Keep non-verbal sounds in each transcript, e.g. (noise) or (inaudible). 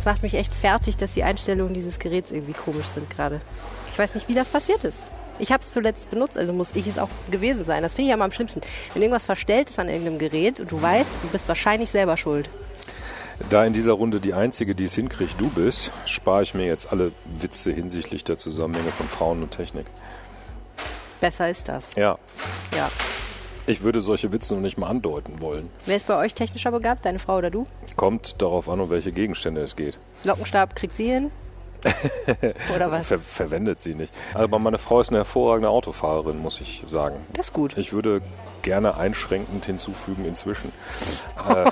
Es macht mich echt fertig, dass die Einstellungen dieses Geräts irgendwie komisch sind gerade. Ich weiß nicht, wie das passiert ist. Ich habe es zuletzt benutzt, also muss ich es auch gewesen sein. Das finde ich ja mal am schlimmsten. Wenn irgendwas verstellt ist an irgendeinem Gerät und du weißt, du bist wahrscheinlich selber schuld. Da in dieser Runde die Einzige, die es hinkriegt, du bist, spare ich mir jetzt alle Witze hinsichtlich der Zusammenhänge von Frauen und Technik. Besser ist das. Ja. Ja. Ich würde solche Witze noch nicht mal andeuten wollen. Wer ist bei euch technischer begabt? Deine Frau oder du? Kommt darauf an, um welche Gegenstände es geht. Lockenstab kriegt sie hin? (laughs) Oder was? Ver verwendet sie nicht. Aber meine Frau ist eine hervorragende Autofahrerin, muss ich sagen. Das ist gut. Ich würde gerne einschränkend hinzufügen inzwischen. (laughs) Äh,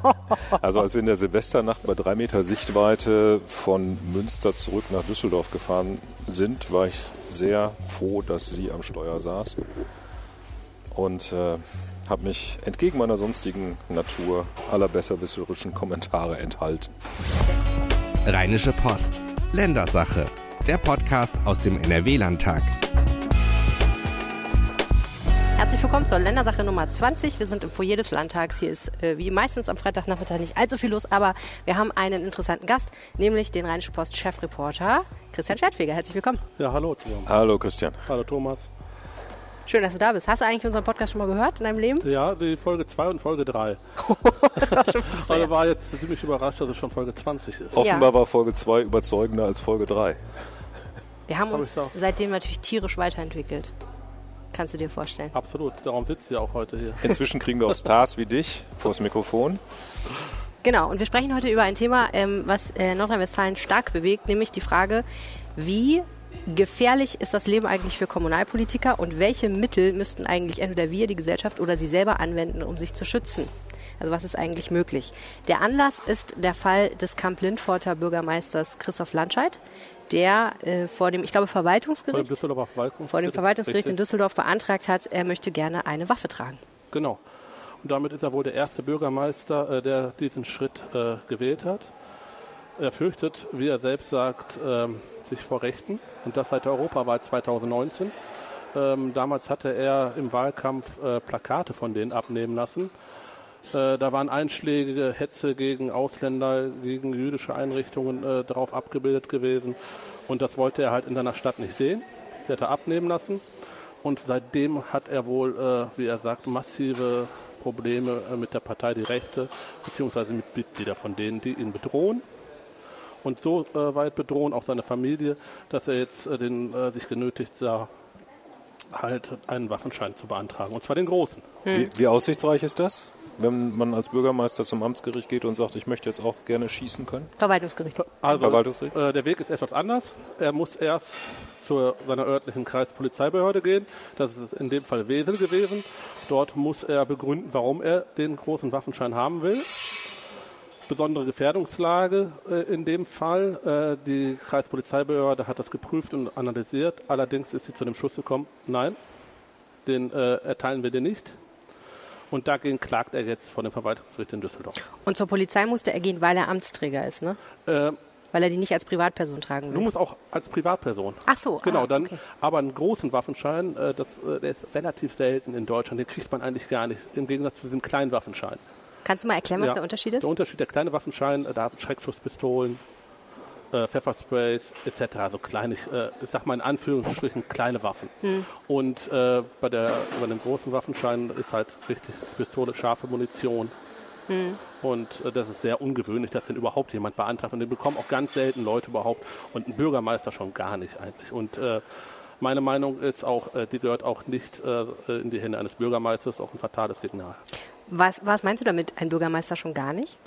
(laughs) also als wir in der Silvesternacht bei drei Meter Sichtweite von Münster zurück nach Düsseldorf gefahren sind, war ich sehr froh, dass sie am Steuer saß. Und äh, habe mich entgegen meiner sonstigen Natur aller besserwisserischen Kommentare enthalten. Rheinische Post. Ländersache. Der Podcast aus dem NRW-Landtag. Herzlich willkommen zur Ländersache Nummer 20. Wir sind im Foyer des Landtags. Hier ist äh, wie meistens am Freitagnachmittag nicht allzu viel los, aber wir haben einen interessanten Gast, nämlich den Rheinische Post Chefreporter Christian Schwertfeger. Herzlich willkommen. Ja, hallo zusammen. Hallo Christian. Hallo Thomas. Schön, dass du da bist. Hast du eigentlich unseren Podcast schon mal gehört in deinem Leben? Ja, die Folge 2 und Folge 3. (laughs) Sehr. Also war jetzt ziemlich überrascht, dass es schon Folge 20 ist. Offenbar war Folge 2 überzeugender als Folge 3. Wir haben Hab uns seitdem natürlich tierisch weiterentwickelt. Kannst du dir vorstellen. Absolut, darum sitzt ihr auch heute hier. Inzwischen kriegen wir auch Stars wie dich vors Mikrofon. Genau, und wir sprechen heute über ein Thema, ähm, was äh, Nordrhein-Westfalen stark bewegt, nämlich die Frage, wie gefährlich ist das Leben eigentlich für Kommunalpolitiker und welche Mittel müssten eigentlich entweder wir, die Gesellschaft oder sie selber anwenden, um sich zu schützen? Also was ist eigentlich möglich? Der Anlass ist der Fall des Kamp-Lindforter Bürgermeisters Christoph Landscheid, der äh, vor dem, ich glaube, Vor dem Verwaltungsgericht, Verwaltungsgericht. vor dem Verwaltungsgericht in. Düsseldorf beantragt hat, er möchte gerne eine Waffe tragen. Genau. Und damit ist er wohl der erste Bürgermeister, äh, der diesen Schritt äh, gewählt hat. Er fürchtet, wie er selbst sagt, ähm, sich vor Rechten. Und das seit der Europawahl 2019. Ähm, damals hatte er im Wahlkampf äh, Plakate von denen abnehmen lassen. Äh, da waren einschlägige Hetze gegen Ausländer, gegen jüdische Einrichtungen äh, darauf abgebildet gewesen. Und das wollte er halt in seiner Stadt nicht sehen. Das hat er abnehmen lassen. Und seitdem hat er wohl, wie er sagt, massive Probleme mit der Partei Die Rechte, beziehungsweise mit Mitgliedern von denen, die ihn bedrohen. Und so äh, weit bedrohen auch seine Familie, dass er jetzt äh, den, äh, sich genötigt sah, halt einen Waffenschein zu beantragen. Und zwar den großen. Wie, wie aussichtsreich ist das, wenn man als Bürgermeister zum Amtsgericht geht und sagt, ich möchte jetzt auch gerne schießen können? Verwaltungsgericht. Also, Verwaltungsgericht? äh, der Weg ist etwas anders. Er muss erst zu seiner örtlichen Kreispolizeibehörde gehen. Das ist in dem Fall Wesel gewesen. Dort muss er begründen, warum er den großen Waffenschein haben will. Besondere Gefährdungslage äh, in dem Fall. Äh, die Kreispolizeibehörde hat das geprüft und analysiert. Allerdings ist sie zu dem Schluss gekommen, nein, den äh, erteilen wir dir nicht. Und dagegen klagt er jetzt vor dem Verwaltungsgericht in Düsseldorf. Und zur Polizei musste er gehen, weil er Amtsträger ist, ne? Äh, Weil er die nicht als Privatperson tragen Du will. musst auch als Privatperson. Ach so, Genau, ah, dann. okay. Aber einen großen Waffenschein, äh, das, äh, der ist relativ selten in Deutschland. Den kriegt man eigentlich gar nicht. Im Gegensatz zu diesem kleinen Waffenschein. Kannst du mal erklären, was Ja. der Unterschied ist? Der Unterschied, der kleine Waffenschein, äh, da haben Schreckschusspistolen, äh, Pfeffersprays etc. Also kleine, äh, ich sag mal in Anführungsstrichen kleine Waffen. Hm. Und äh, bei, der, bei dem großen Waffenschein ist halt richtig Pistole, scharfe Munition. Hm. Und äh, das ist sehr ungewöhnlich, dass den überhaupt jemand beantragt. Und den bekommen auch ganz selten Leute überhaupt. Und ein Bürgermeister schon gar nicht eigentlich. Und äh, meine Meinung ist auch, äh, die gehört auch nicht äh, in die Hände eines Bürgermeisters, auch ein fatales Signal. Was, was meinst du damit, ein Bürgermeister schon gar nicht?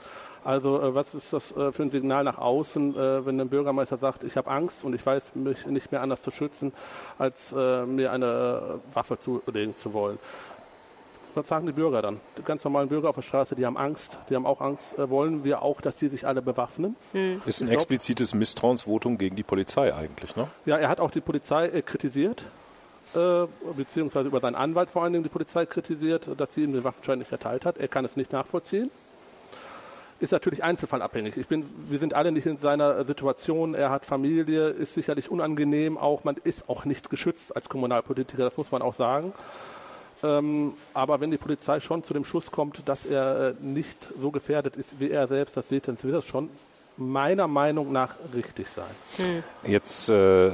Also äh, was ist das äh, für ein Signal nach außen, äh, wenn ein Bürgermeister sagt, ich habe Angst und ich weiß mich nicht mehr anders zu schützen, als äh, mir eine Waffe zulegen zu wollen. Was sagen die Bürger dann? Die ganz normalen Bürger auf der Straße, die haben Angst, die haben auch Angst. Äh, wollen wir auch, dass die sich alle bewaffnen? Ist ein glaub- explizites Misstrauensvotum gegen die Polizei eigentlich, ne? Ja, er hat auch die Polizei äh, kritisiert, äh, beziehungsweise über seinen Anwalt vor allen Dingen die Polizei kritisiert, dass sie ihm den Waffenschein nicht erteilt hat. Er kann es nicht nachvollziehen. Ist natürlich einzelfallabhängig. Ich bin, wir sind alle nicht in seiner Situation. Er hat Familie, ist sicherlich unangenehm. Auch man ist auch nicht geschützt als Kommunalpolitiker. Das muss man auch sagen. Ähm, aber wenn die Polizei schon zu dem Schluss kommt, dass er äh, nicht so gefährdet ist wie er selbst, das seht, dann wird das schon meiner Meinung nach richtig sein. Jetzt äh,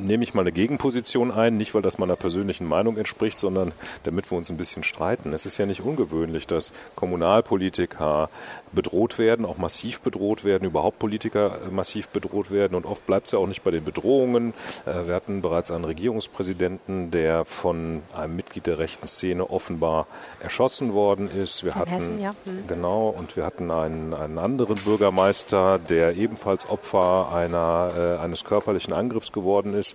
nehme ich mal eine Gegenposition ein, nicht weil das meiner persönlichen Meinung entspricht, sondern damit wir uns ein bisschen streiten. Es ist ja nicht ungewöhnlich, dass Kommunalpolitiker bedroht werden, auch massiv bedroht werden, überhaupt Politiker äh, massiv bedroht werden und oft bleibt es ja auch nicht bei den Bedrohungen. Äh, wir hatten bereits einen Regierungspräsidenten, der von einem Mitglied der rechten Szene offenbar erschossen worden ist. Wir In hatten Hessen, ja. Hm. genau und wir hatten einen, einen anderen Bürgermeister, der ebenfalls Opfer einer, äh, eines körperlichen Angriffs geworden ist,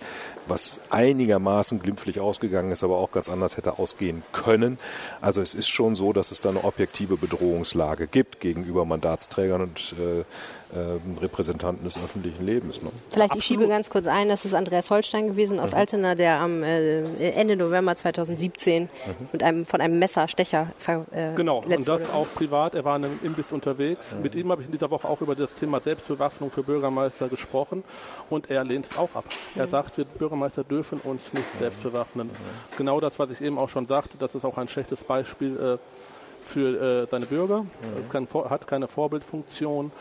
was einigermaßen glimpflich ausgegangen ist, aber auch ganz anders hätte ausgehen können. Also es ist schon so, dass es da eine objektive Bedrohungslage gibt gegenüber Mandatsträgern und äh, äh, Repräsentanten des öffentlichen Lebens. Ne? Vielleicht, ich schiebe ganz kurz ein, das ist Andreas Holstein gewesen aus Altena, der am äh, Ende November 2017 mit einem, von einem Messerstecher ver, äh, Genau, und das wurde. auch privat. Er war in einem Imbiss unterwegs. Mit ihm habe ich in dieser Woche auch über das Thema Selbstbewaffnung für Bürgermeister gesprochen und er lehnt es auch ab. Er sagt, wir Bürgermeister dürfen uns nicht selbst bewaffnen. Genau das, was ich eben auch schon sagte, das ist auch ein schlechtes Beispiel äh, für äh, seine Bürger. Es kann, hat keine Vorbildfunktion.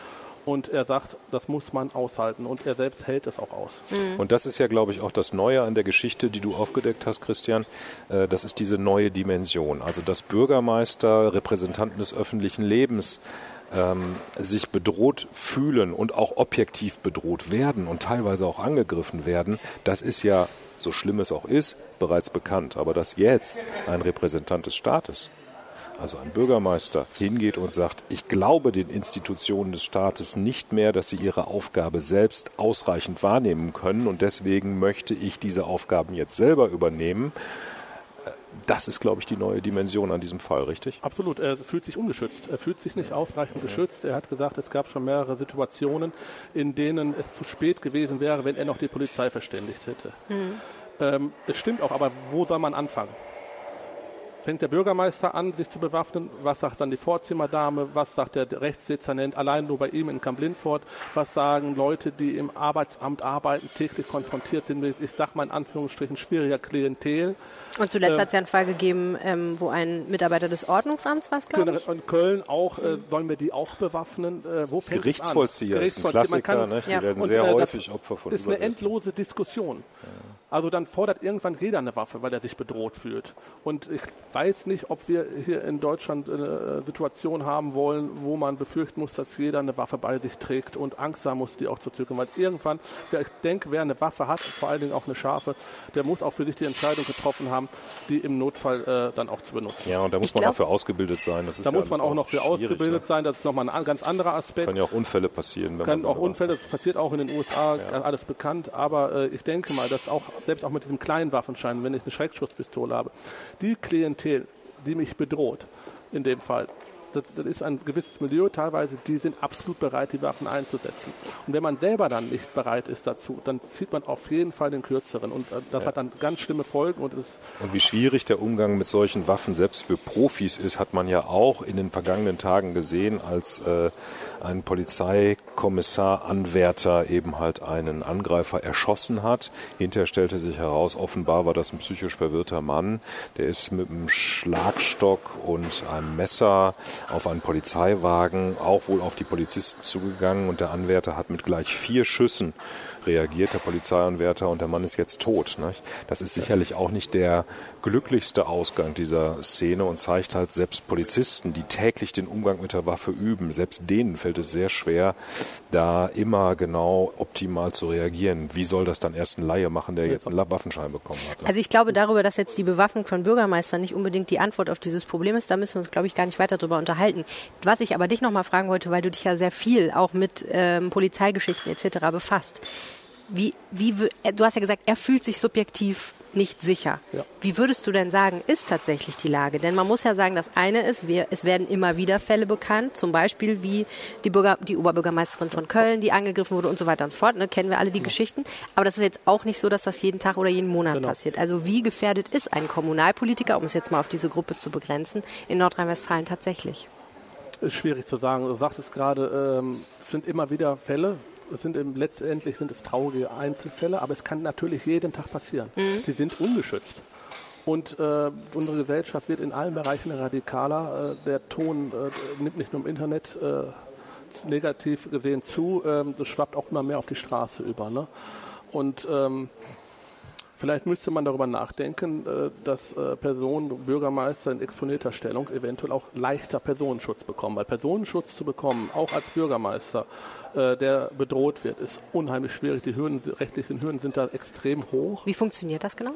Und er sagt, das muss man aushalten. Und er selbst hält es auch aus. Und das ist ja, glaube ich, auch das Neue an der Geschichte, die du aufgedeckt hast, Christian. Äh, Das ist diese neue Dimension. Also, dass Bürgermeister, Repräsentanten des öffentlichen Lebens ähm, sich bedroht fühlen und auch objektiv bedroht werden und teilweise auch angegriffen werden, das ist ja, so schlimm es auch ist, bereits bekannt. Aber dass jetzt ein Repräsentant des Staates also ein Bürgermeister hingeht und sagt, ich glaube den Institutionen des Staates nicht mehr, dass sie ihre Aufgabe selbst ausreichend wahrnehmen können und deswegen möchte ich diese Aufgaben jetzt selber übernehmen. Das ist, glaube ich, die neue Dimension an diesem Fall, richtig? Absolut, er fühlt sich ungeschützt. Er fühlt sich nicht ausreichend geschützt. Er hat gesagt, es gab schon mehrere Situationen, in denen es zu spät gewesen wäre, wenn er noch die Polizei verständigt hätte. Ähm, es stimmt auch, aber wo soll man anfangen? Fängt der Bürgermeister an, sich zu bewaffnen? Was sagt dann die Vorzimmerdame? Was sagt der Rechtsdezernent allein nur bei ihm in Kamp-Lindfort? Was sagen Leute, die im Arbeitsamt arbeiten, täglich konfrontiert sind mit, ich sag mal in Anführungsstrichen, schwieriger Klientel? Und zuletzt äh, hat es ja einen Fall gegeben, ähm, wo ein Mitarbeiter des Ordnungsamts war, glaube ich. In Köln auch, äh, sollen wir die auch bewaffnen? Äh, wo fängt an? Gerichtsvollzieher ist ein Gerichtsvollzieher, Klassiker, kann- ne? die Ja. werden Und, sehr äh, das häufig Opfer von ist eine endlose Diskussion. Also dann fordert irgendwann jeder eine Waffe, weil er sich bedroht fühlt. Und ich weiß nicht, ob wir hier in Deutschland eine äh, Situation haben wollen, wo man befürchten muss, dass jeder eine Waffe bei sich trägt und Angst haben muss, die auch zu zücken. Weil irgendwann, wer- ich denke, wer eine Waffe hat, vor allen Dingen auch eine scharfe, der muss auch für sich die Entscheidung getroffen haben, die im Notfall äh, dann auch zu benutzen. Ja, und da muss Ich man glaub- auch für ausgebildet sein. Das ist Da ja muss man auch noch für schwierig, ausgebildet Ne? sein. Das ist nochmal ein ganz anderer Aspekt. Können ja auch Unfälle passieren. Wenn kann man so auch Unfälle, das passiert auch in den USA, alles bekannt, aber äh, ich denke mal, dass auch, selbst auch mit diesem kleinen Waffenschein, wenn ich eine Schreckschusspistole habe, die Klientel, die mich bedroht, in dem Fall, das, das ist ein gewisses Milieu. Teilweise, die sind absolut bereit, die Waffen einzusetzen. Und wenn man selber dann nicht bereit ist dazu, dann zieht man auf jeden Fall den kürzeren. Und äh, das hat dann ganz schlimme Folgen und Und wie schwierig der Umgang mit solchen Waffen selbst für Profis ist, hat man ja auch in den vergangenen Tagen gesehen, als äh, ein Polizeikommissar, Anwärter eben halt einen Angreifer erschossen hat. Hinterher stellte sich heraus, offenbar war das ein psychisch verwirrter Mann. Der ist mit einem Schlagstock und einem Messer auf einen Polizeiwagen, auch wohl auf die Polizisten zugegangen und der Anwärter hat mit gleich vier Schüssen reagiert, der Polizeianwärter, und der Mann ist jetzt tot. Nicht? Das ist sicherlich auch nicht der glücklichste Ausgang dieser Szene und zeigt halt selbst Polizisten, die täglich den Umgang mit der Waffe üben, selbst denen fällt es sehr schwer, da immer genau optimal zu reagieren. Wie soll das dann erst ein Laie machen, der jetzt einen Waffenschein bekommen hat? Also ich glaube darüber, dass jetzt die Bewaffnung von Bürgermeistern nicht unbedingt die Antwort auf dieses Problem ist, da müssen wir uns, glaube ich, gar nicht weiter drüber unterhalten. Was ich aber dich nochmal fragen wollte, weil du dich ja sehr viel auch mit ähm, Polizeigeschichten etc. befasst. Wie, wie, äh, du hast ja gesagt, er fühlt sich subjektiv nicht sicher. Ja. Wie würdest du denn sagen, ist tatsächlich die Lage? Denn man muss ja sagen, das eine ist, wir, es werden immer wieder Fälle bekannt, zum Beispiel wie die, Bürger, die Oberbürgermeisterin von Köln, die angegriffen wurde und so weiter und so fort. Ne, kennen wir alle die Geschichten. Aber das ist jetzt auch nicht so, dass das jeden Tag oder jeden Monat Genau. passiert. Also wie gefährdet ist ein Kommunalpolitiker, um es jetzt mal auf diese Gruppe zu begrenzen, in Nordrhein-Westfalen tatsächlich? Ist schwierig zu sagen. Du sagtest gerade, ähm, es sind immer wieder Fälle. Es sind im, letztendlich sind es traurige Einzelfälle, aber es kann natürlich jeden Tag passieren. Die sind ungeschützt. Und äh, unsere Gesellschaft wird in allen Bereichen radikaler. Äh, der Ton äh, nimmt nicht nur im Internet äh, negativ gesehen zu. Ähm, das schwappt auch immer mehr auf die Straße über. Ne? Und ähm, Vielleicht müsste man darüber nachdenken, äh, dass äh, Personen, Bürgermeister in exponierter Stellung eventuell auch leichter Personenschutz bekommen. Weil Personenschutz zu bekommen, auch als Bürgermeister, äh, der bedroht wird, ist unheimlich schwierig. Die Hürden, rechtlichen Hürden sind da extrem hoch. Wie funktioniert das genau?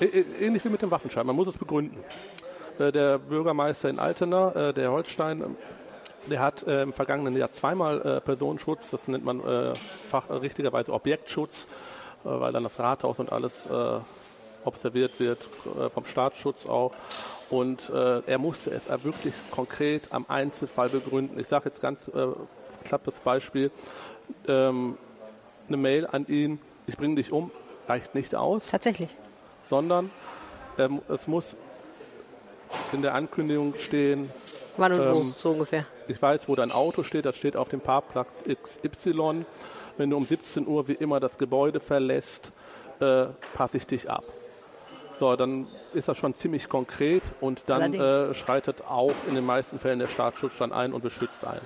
Ähnlich wie mit dem Waffenschein. Man muss es begründen. Der Bürgermeister in Altena, der Holstein, der hat im vergangenen Jahr zweimal Personenschutz, das nennt man richtigerweise Objektschutz weil dann das Rathaus und alles äh, observiert wird, äh, vom Staatsschutz auch. Und äh, er musste es wirklich konkret am Einzelfall begründen. Ich sage jetzt ganz äh, knappes Beispiel. Ähm, eine Mail an ihn, ich bringe dich um, reicht nicht aus. Tatsächlich. Sondern ähm, es muss in der Ankündigung stehen. Wann und ähm, wo, so ungefähr. Ich weiß, wo dein Auto steht, das steht auf dem Parkplatz XY wenn du um 17 Uhr wie immer das Gebäude verlässt, äh, passe ich dich ab. So, dann ist das schon ziemlich konkret und dann äh, schreitet auch in den meisten Fällen der Staatsschutz dann ein und beschützt einen.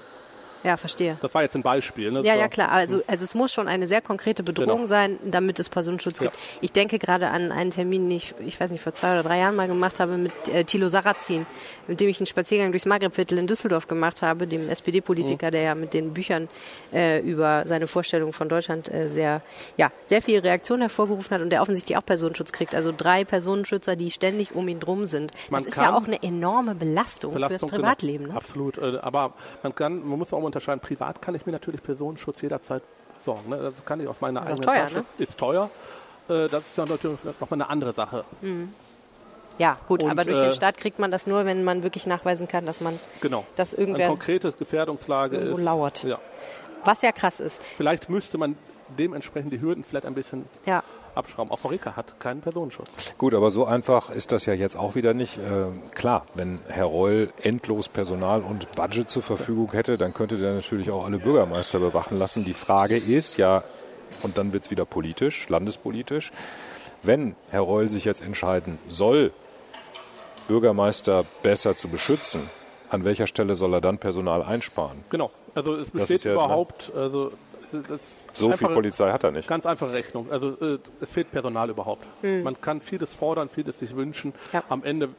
Ja, verstehe. Das war jetzt ein Beispiel. Ne? Ja, ja, klar. Also, also es muss schon eine sehr konkrete Bedrohung genau. sein, damit es Personenschutz gibt. Ja. Ich denke gerade an einen Termin, den ich, ich weiß nicht, vor zwei oder drei Jahren mal gemacht habe mit äh, Thilo Sarrazin, mit dem ich einen Spaziergang durchs Maghrebviertel in Düsseldorf gemacht habe, dem SPD-Politiker, mhm. der ja mit den Büchern äh, über seine Vorstellung von Deutschland äh, sehr, ja, sehr viel Reaktion hervorgerufen hat und der offensichtlich auch Personenschutz kriegt. Also drei Personenschützer, die ständig um ihn drum sind. Das man ist ja auch eine enorme Belastung, Belastung fürs Privatleben. Genau. Ne? Absolut. Äh, aber man kann, man muss auch unterscheiden, privat kann ich mir natürlich Personenschutz jederzeit sorgen. Ne? Das kann ich aus meiner eigenen teuer, Tasche. Ne? Ist teuer. Äh, das ist dann natürlich nochmal eine andere Sache. Mhm. Ja, gut, und, aber durch äh, den Staat kriegt man das nur, wenn man wirklich nachweisen kann, dass man genau, dass irgendwer ein konkretes Gefährdungslage ist. lauert. Ja. Was ja krass ist. Vielleicht müsste man dementsprechend die Hürden vielleicht ein bisschen ja abschrauben. Auch Horeka hat keinen Personenschutz. Gut, aber so einfach ist das ja jetzt auch wieder nicht. Äh, klar, wenn Herr Reul endlos Personal und Budget zur Verfügung hätte, dann könnte der natürlich auch alle Bürgermeister bewachen lassen. Die Frage ist ja, und dann wird es wieder politisch, landespolitisch, wenn Herr Reul sich jetzt entscheiden soll, Bürgermeister besser zu beschützen, an welcher Stelle soll er dann Personal einsparen? Genau, also es besteht ja, überhaupt, also das so einfache, viel Polizei hat er nicht. Ganz einfache Rechnung. Also äh, es fehlt Personal überhaupt. Mhm. Man kann vieles fordern, vieles sich wünschen. Ja. Am Ende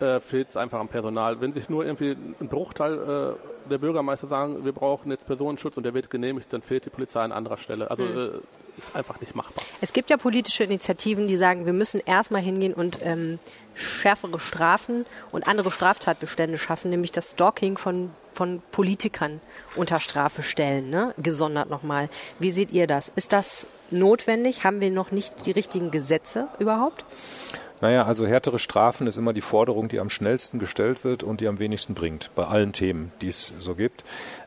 äh, fehlt es einfach am Personal. Wenn sich nur irgendwie ein Bruchteil äh, der Bürgermeister sagen, wir brauchen jetzt Personenschutz und der wird genehmigt, dann fehlt die Polizei an anderer Stelle. Also mhm. äh, ist einfach nicht machbar. Es gibt ja politische Initiativen, die sagen, wir müssen erstmal hingehen und ähm, schärfere Strafen und andere Straftatbestände schaffen, nämlich das Stalking von, von Politikern unter Strafe stellen, ne? gesondert nochmal. Wie seht ihr das? Ist das notwendig? Haben wir noch nicht die richtigen Gesetze überhaupt? Naja, also härtere Strafen ist immer die Forderung, die am schnellsten gestellt wird und die am wenigsten bringt, bei allen Themen, die es so gibt.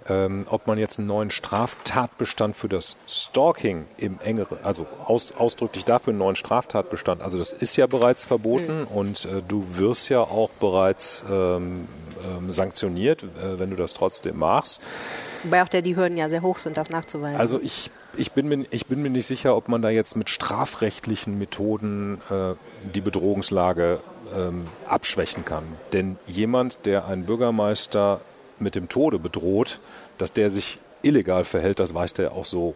Ähm, ob man jetzt einen neuen Straftatbestand für das Stalking im engeren, also aus, ausdrücklich dafür einen neuen Straftatbestand, also das ist ja bereits verboten mhm. und äh, du wirst ja auch bereits ähm, ähm, sanktioniert, äh, wenn du das trotzdem machst. Wobei auch der die Hürden ja sehr hoch sind, das nachzuweisen. Also ich, ich, bin, mir, ich bin mir nicht sicher, ob man da jetzt mit strafrechtlichen Methoden äh, die Bedrohungslage ähm, abschwächen kann. Denn jemand, der einen Bürgermeister mit dem Tode bedroht, dass der sich illegal verhält, das weiß der auch so.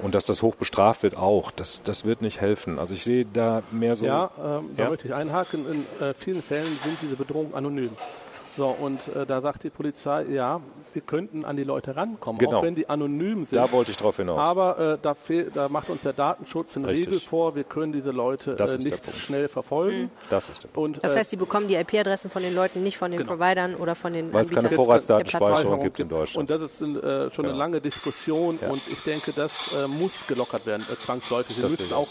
Und dass das hoch bestraft wird auch, das, das wird nicht helfen. Also ich sehe da mehr so. Ja, ähm, da möchte ich einhaken. In äh, vielen Fällen sind diese Bedrohungen anonym. So, und äh, da sagt die Polizei, ja, wir könnten an die Leute rankommen, genau. auch wenn die anonym sind. Da wollte ich drauf hinaus. Aber äh, da, da, macht uns der Datenschutz eine Richtig. Regel vor, wir können diese Leute äh, nicht schnell verfolgen. Mhm. Das ist der Punkt. Und, das äh, heißt, sie bekommen die IP-Adressen von den Leuten, nicht von den genau. Providern oder von den Weil es keine Vorratsdatenspeicherung gibt in Deutschland. Und das ist äh, schon ja. eine lange Diskussion ja. und ich denke, das äh, muss gelockert werden, zwangsläufig. Wir müssen auch,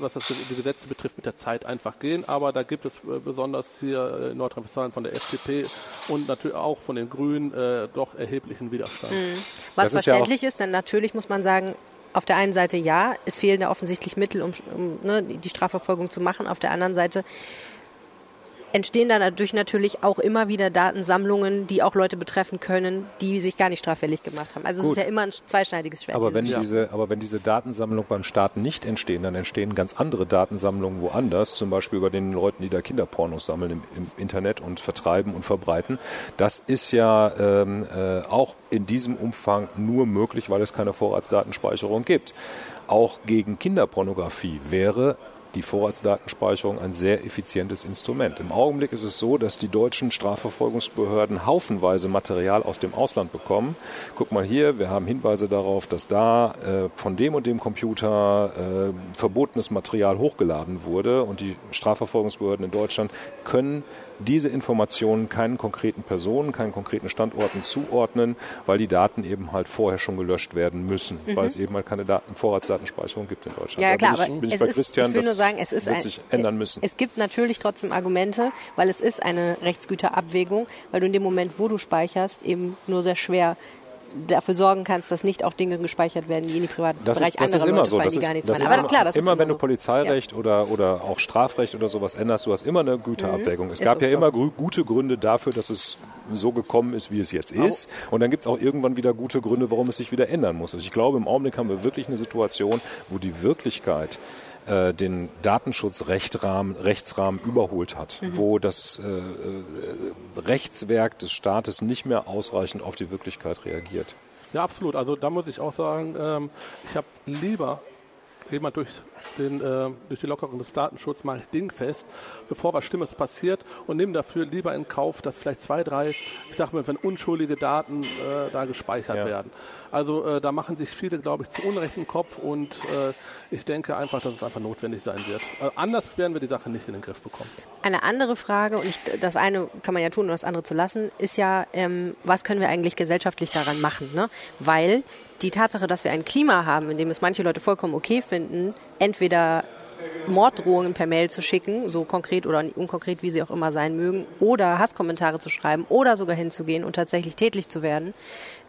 was das, die Gesetze betrifft, mit der Zeit einfach gehen. Aber da gibt es besonders hier in Nordrhein-Westfalen von der FDP und natürlich auch von den Grünen äh, doch erheblichen Widerstand. Mhm. Was das verständlich ist, ja ist, denn natürlich muss man sagen, auf der einen Seite ja, es fehlen da offensichtlich Mittel, um, um ne, die Strafverfolgung zu machen. Auf der anderen Seite entstehen dann dadurch natürlich auch immer wieder Datensammlungen, die auch Leute betreffen können, die sich gar nicht straffällig gemacht haben. Also Gut. es ist ja immer ein zweischneidiges Schwert. Aber wenn, diese diese, aber wenn diese Datensammlungen beim Staat nicht entstehen, dann entstehen ganz andere Datensammlungen woanders, zum Beispiel über den Leuten, die da Kinderpornos sammeln im, im Internet und vertreiben und verbreiten. Das ist ja ähm, äh, auch in diesem Umfang nur möglich, weil es keine Vorratsdatenspeicherung gibt. Auch gegen Kinderpornografie wäre die Vorratsdatenspeicherung ein sehr effizientes Instrument. Im Augenblick ist es so, dass die deutschen Strafverfolgungsbehörden haufenweise Material aus dem Ausland bekommen. Guck mal hier, wir haben Hinweise darauf, dass da äh, von dem und dem Computer äh, verbotenes Material hochgeladen wurde und die Strafverfolgungsbehörden in Deutschland können diese Informationen keinen konkreten Personen, keinen konkreten Standorten zuordnen, weil die Daten eben halt vorher schon gelöscht werden müssen, weil es eben halt keine Daten, Vorratsdatenspeicherung gibt in Deutschland. Mhm. Ja, Da klar, bin ich, bin ich bei ist, Christian, ich will nur das sagen, es ist wird ein, sich ändern müssen. Es gibt natürlich trotzdem Argumente, weil es ist eine Rechtsgüterabwägung, weil du in dem Moment, wo du speicherst, eben nur sehr schwer dafür sorgen kannst, dass nicht auch Dinge gespeichert werden, die in die privaten Das Bereich ist, das anderer ist immer Leute so. fallen, Das die ist, gar nichts das machen. ist Aber immer, klar, das immer ist wenn du so. Polizeirecht oder, oder auch Strafrecht oder sowas änderst, du hast immer eine Güterabwägung. Es Ist gab so. ja immer grü- gute Gründe dafür, dass es so gekommen ist, wie es jetzt ist. Und dann gibt es auch irgendwann wieder gute Gründe, warum es sich wieder ändern muss. Also ich glaube, im Augenblick haben wir wirklich eine Situation, wo die Wirklichkeit äh, den Datenschutzrechtsrahmen Rechtsrahmen überholt hat, Mhm. wo das äh, äh, Rechtswerk des Staates nicht mehr ausreichend auf die Wirklichkeit reagiert. Ja, absolut. Also da muss ich auch sagen, ähm, ich habe lieber jemand durch, den, äh, durch die Lockerung des Datenschutzes mache ich dingfest, bevor was Schlimmes passiert und nehme dafür lieber in Kauf, dass vielleicht zwei, drei, ich sag mal, wenn unschuldige Daten äh, da gespeichert Ja. werden. Also äh, da machen sich viele, glaube ich, zu Unrecht im Kopf und äh, ich denke einfach, dass es einfach notwendig sein wird. Äh, anders werden wir die Sache nicht in den Griff bekommen. Eine andere Frage, und ich, das eine kann man ja tun, um das andere zu lassen, ist ja, ähm, was können wir eigentlich gesellschaftlich daran machen? Ne? Weil die Tatsache, dass wir ein Klima haben, in dem es manche Leute vollkommen okay finden, entweder Morddrohungen per Mail zu schicken, so konkret oder unkonkret, wie sie auch immer sein mögen, oder Hasskommentare zu schreiben oder sogar hinzugehen und tatsächlich tätlich zu werden,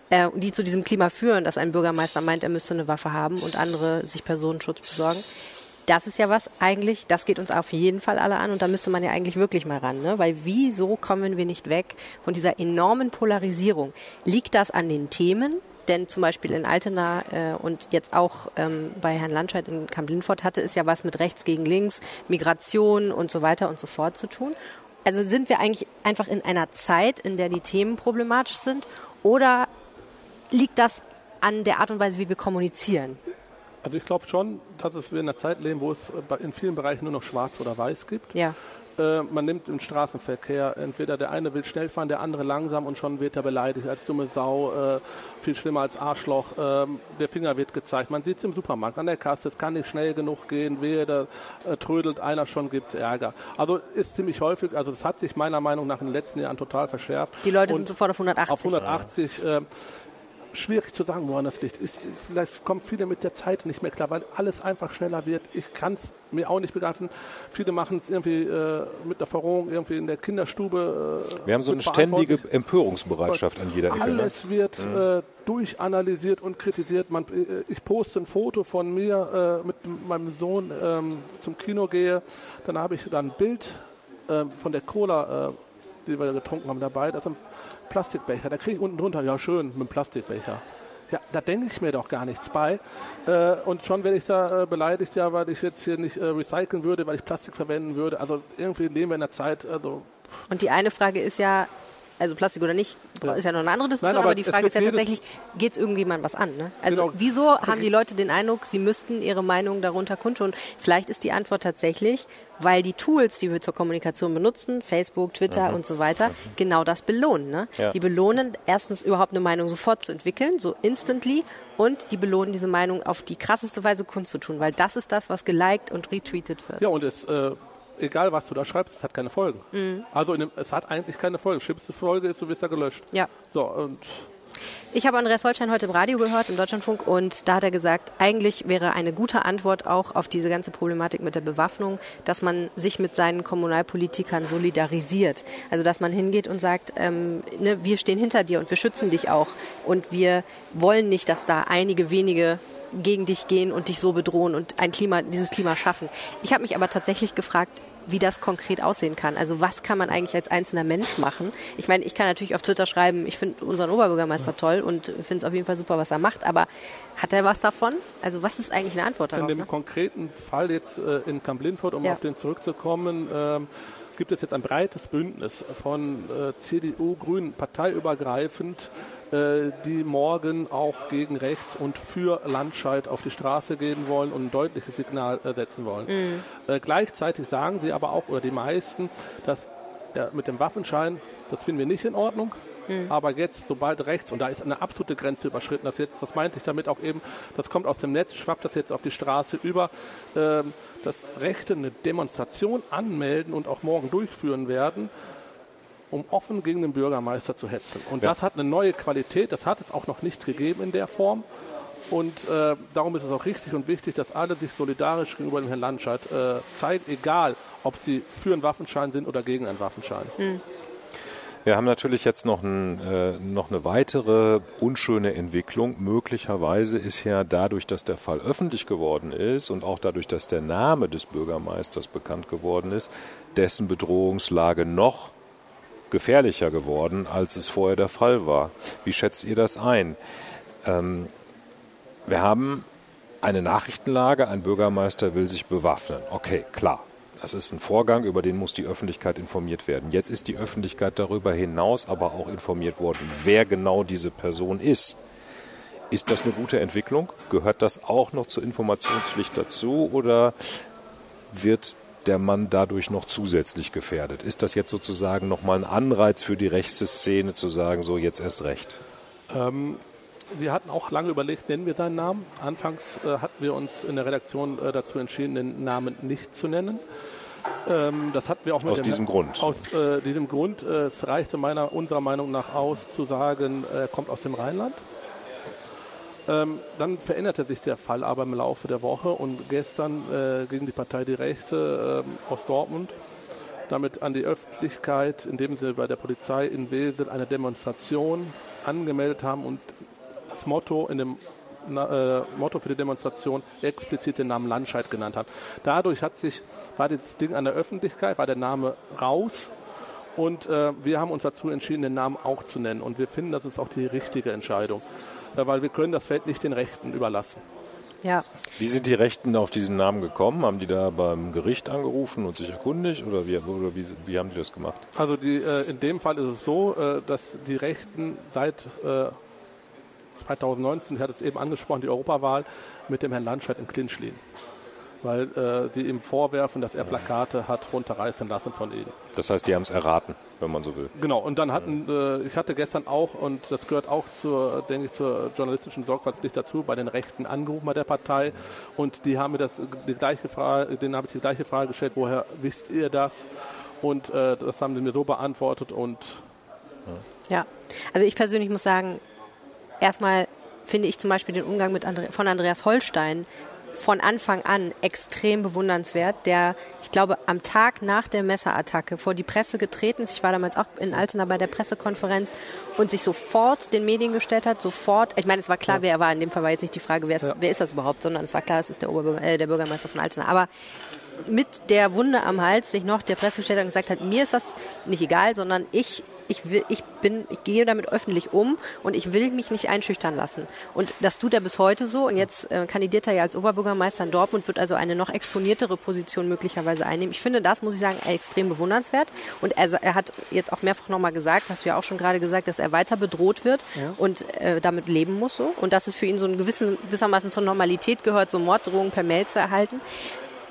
äh, die zu diesem Klima führen, dass ein Bürgermeister meint, er müsste eine Waffe haben und andere sich Personenschutz besorgen. Das ist ja was eigentlich, das geht uns auf jeden Fall alle an und da müsste man ja eigentlich wirklich mal ran, ne? weil wieso kommen wir nicht weg von dieser enormen Polarisierung? Liegt das an den Themen? Denn zum Beispiel in Altena äh, und jetzt auch ähm, bei Herrn Landscheid in Kamp-Lindfort hatte es ja was mit rechts gegen links, Migration und so weiter und so fort zu tun. Also sind wir eigentlich einfach in einer Zeit, in der die Themen problematisch sind oder liegt das an der Art und Weise, wie wir kommunizieren? Also ich glaube schon, dass es wir in einer Zeit leben, wo es in vielen Bereichen nur noch schwarz oder weiß gibt. Ja. Äh, man nimmt im Straßenverkehr, entweder der eine will schnell fahren, der andere langsam und schon wird er beleidigt als dumme Sau, äh, viel schlimmer als Arschloch. Ähm, der Finger wird gezeigt. Man sieht es im Supermarkt, an der Kasse, es kann nicht schnell genug gehen, wehe, da äh, trödelt einer schon, gibt's Ärger. Also ist ziemlich häufig, also es hat sich meiner Meinung nach in den letzten Jahren total verschärft. Die Leute Und sind sofort auf 180. auf 180. Äh, schwierig zu sagen, woran das liegt. Ist, vielleicht kommen viele mit der Zeit nicht mehr klar, weil alles einfach schneller wird. Ich kann es mir auch nicht begreifen. Viele machen es irgendwie äh, mit der Verrohung irgendwie in der Kinderstube. Äh, Wir haben so eine ständige. Empörungsbereitschaft an jeder Ecke. Ne? Alles wird äh, durchanalysiert und kritisiert. Man, äh, ich poste ein Foto von mir äh, mit meinem Sohn ähm, zum Kino gehe. Dann habe ich dann ein Bild äh, von der Cola, die wir getrunken haben, dabei. Das ist ein Plastikbecher. Da kriege ich unten drunter, ja schön, mit einem Plastikbecher. Ja, da denke ich mir doch gar nichts bei. Äh, und schon werde ich da äh, beleidigt, ja, weil ich jetzt hier nicht äh, recyceln würde, weil ich Plastik verwenden würde. Also irgendwie leben wir in einer Zeit, also Und die eine Frage ist ja, also Plastik oder nicht, ist ja noch eine andere Diskussion, Nein, aber aber, die Frage ist ja tatsächlich, geht es irgendjemand was an? Ne? Also Genau. wieso haben die Leute den Eindruck, sie müssten ihre Meinung darunter kundtun? Vielleicht ist die Antwort tatsächlich, weil die Tools, die wir zur Kommunikation benutzen, Facebook, Twitter und so weiter, genau das belohnen. Ne? Ja. Die belohnen erstens überhaupt eine Meinung sofort zu entwickeln, so instantly, und die belohnen diese Meinung auf die krasseste Weise kundzutun, weil das ist das, was geliked und retweetet wird. Ja, und es, äh, egal was du da schreibst, es hat keine Folgen. Mhm. Also dem, es hat eigentlich keine Folgen. Schlimmste Folge ist, du wirst da gelöscht. Ja. So, und Ich habe Andreas Holstein heute im Radio gehört, im Deutschlandfunk, und da hat er gesagt, eigentlich wäre eine gute Antwort auch auf diese ganze Problematik mit der Bewaffnung, dass man sich mit seinen Kommunalpolitikern solidarisiert. Also dass man hingeht und sagt, ähm, ne, wir stehen hinter dir und wir schützen dich auch. Und wir wollen nicht, dass da einige wenige gegen dich gehen und dich so bedrohen und ein Klima, dieses Klima schaffen. Ich habe mich aber tatsächlich gefragt, wie das konkret aussehen kann. Also was kann man eigentlich als einzelner Mensch machen? Ich meine, ich kann natürlich auf Twitter schreiben, ich finde unseren Oberbürgermeister toll und finde es auf jeden Fall super, was er macht, aber hat er was davon? Also was ist eigentlich eine Antwort darauf? In dem ne? konkreten Fall jetzt äh, in Kamp-Lindfort, um ja. auf den zurückzukommen, ähm, gibt es jetzt ein breites Bündnis von äh, CDU, Grünen, parteiübergreifend, die morgen auch gegen rechts und für Landscheid auf die Straße gehen wollen und ein deutliches Signal äh, setzen wollen. Mhm. Äh, gleichzeitig sagen sie aber auch, oder die meisten, dass mit dem Waffenschein, das finden wir nicht in Ordnung. Mhm. Aber jetzt, sobald rechts, und da ist eine absolute Grenze überschritten, das jetzt, das meinte ich damit auch eben, das kommt aus dem Netz, schwappt das jetzt auf die Straße über, ähm, dass Rechte eine Demonstration anmelden und auch morgen durchführen werden, um offen gegen den Bürgermeister zu hetzen. Und ja. das hat eine neue Qualität, das hat es auch noch nicht gegeben in der Form. Und äh, darum ist es auch richtig und wichtig, dass alle sich solidarisch gegenüber dem Herrn Landscheid äh, zeigen, egal ob sie für einen Waffenschein sind oder gegen einen Waffenschein. Mhm. Wir haben natürlich jetzt noch, ein, äh, noch eine weitere unschöne Entwicklung. Möglicherweise ist ja dadurch, dass der Fall öffentlich geworden ist und auch dadurch, dass der Name des Bürgermeisters bekannt geworden ist, dessen Bedrohungslage noch gefährlicher geworden, als es vorher der Fall war. Wie schätzt ihr das ein? Ähm, wir haben eine Nachrichtenlage, ein Bürgermeister will sich bewaffnen. Okay, klar. Das ist ein Vorgang, über den muss die Öffentlichkeit informiert werden. Jetzt ist die Öffentlichkeit darüber hinaus aber auch informiert worden, wer genau diese Person ist. Ist das eine gute Entwicklung? Gehört das auch noch zur Informationspflicht dazu oder wird der Mann dadurch noch zusätzlich gefährdet? Ist das jetzt sozusagen nochmal ein Anreiz für die Rechtsszene zu sagen, so jetzt erst recht? Ähm, wir hatten auch lange überlegt, nennen wir seinen Namen. Anfangs äh, hatten wir uns in der Redaktion äh, dazu entschieden, den Namen nicht zu nennen. Ähm, das hatten wir auch mit aus diesem Grund. Aus äh, diesem Grund. Äh, es reichte meiner, unserer Meinung nach aus, zu sagen, er kommt aus dem Rheinland. Ähm, dann veränderte sich der Fall aber im Laufe der Woche und gestern äh, ging die Partei Die Rechte äh, aus Dortmund damit an die Öffentlichkeit, indem sie bei der Polizei in Wesel eine Demonstration angemeldet haben und das Motto in dem äh, Motto für die Demonstration explizit den Namen Landscheid genannt haben. Dadurch hat sich, war das Ding an der Öffentlichkeit, war der Name raus und äh, wir haben uns dazu entschieden, den Namen auch zu nennen. Und wir finden, das ist auch die richtige Entscheidung, weil wir können das Feld nicht den Rechten überlassen. Ja. Wie sind die Rechten auf diesen Namen gekommen? Haben die da beim Gericht angerufen und sich erkundigt oder wie, oder wie, wie haben die das gemacht? Also die, äh, in dem Fall ist es so, äh, dass die Rechten seit äh, 2019, ich hatte es eben angesprochen, die Europawahl mit dem Herrn Landscheid in Clinch liegen. Weil äh, sie ihm vorwerfen, dass er Plakate hat runterreißen lassen von ihnen. Das heißt, die haben es erraten, wenn man so will. Genau, und dann hatten, äh, ich hatte gestern auch, und das gehört auch zur, denke ich, zur journalistischen Sorgfaltspflicht dazu, bei den Rechten angerufen bei der Partei. Und die haben mir das, die gleiche Frage, denen habe ich die gleiche Frage gestellt, woher wisst ihr das? Und äh, das haben sie mir so beantwortet und ja, also ich persönlich muss sagen, erstmal finde ich zum Beispiel den Umgang mit Andre von Andreas Holstein von Anfang an extrem bewundernswert, der, ich glaube, am Tag nach der Messerattacke vor die Presse getreten ist. Ich war damals auch in Altena bei der Pressekonferenz und sich sofort den Medien gestellt hat, sofort. Ich meine, es war klar, ja. wer er war. In dem Fall war jetzt nicht die Frage, wer ist, ja. wer ist das überhaupt, sondern es war klar, es ist der, Oberbürger, äh, der Bürgermeister von Altena. Aber mit der Wunde am Hals sich noch der Presse gestellt hat und gesagt hat, mir ist das nicht egal, sondern ich ich will, ich bin, ich gehe damit öffentlich um und ich will mich nicht einschüchtern lassen. Und das tut er bis heute so. Und jetzt äh, kandidiert er ja als Oberbürgermeister in Dortmund, wird also eine noch exponiertere Position möglicherweise einnehmen. Ich finde das, muss ich sagen, extrem bewundernswert. Und er, er hat jetzt auch mehrfach nochmal gesagt, hast du ja auch schon gerade gesagt, dass er weiter bedroht wird ja. und äh, damit leben muss so. Und dass es für ihn so ein gewissen, gewissermaßen zur Normalität gehört, so Morddrohungen per Mail zu erhalten.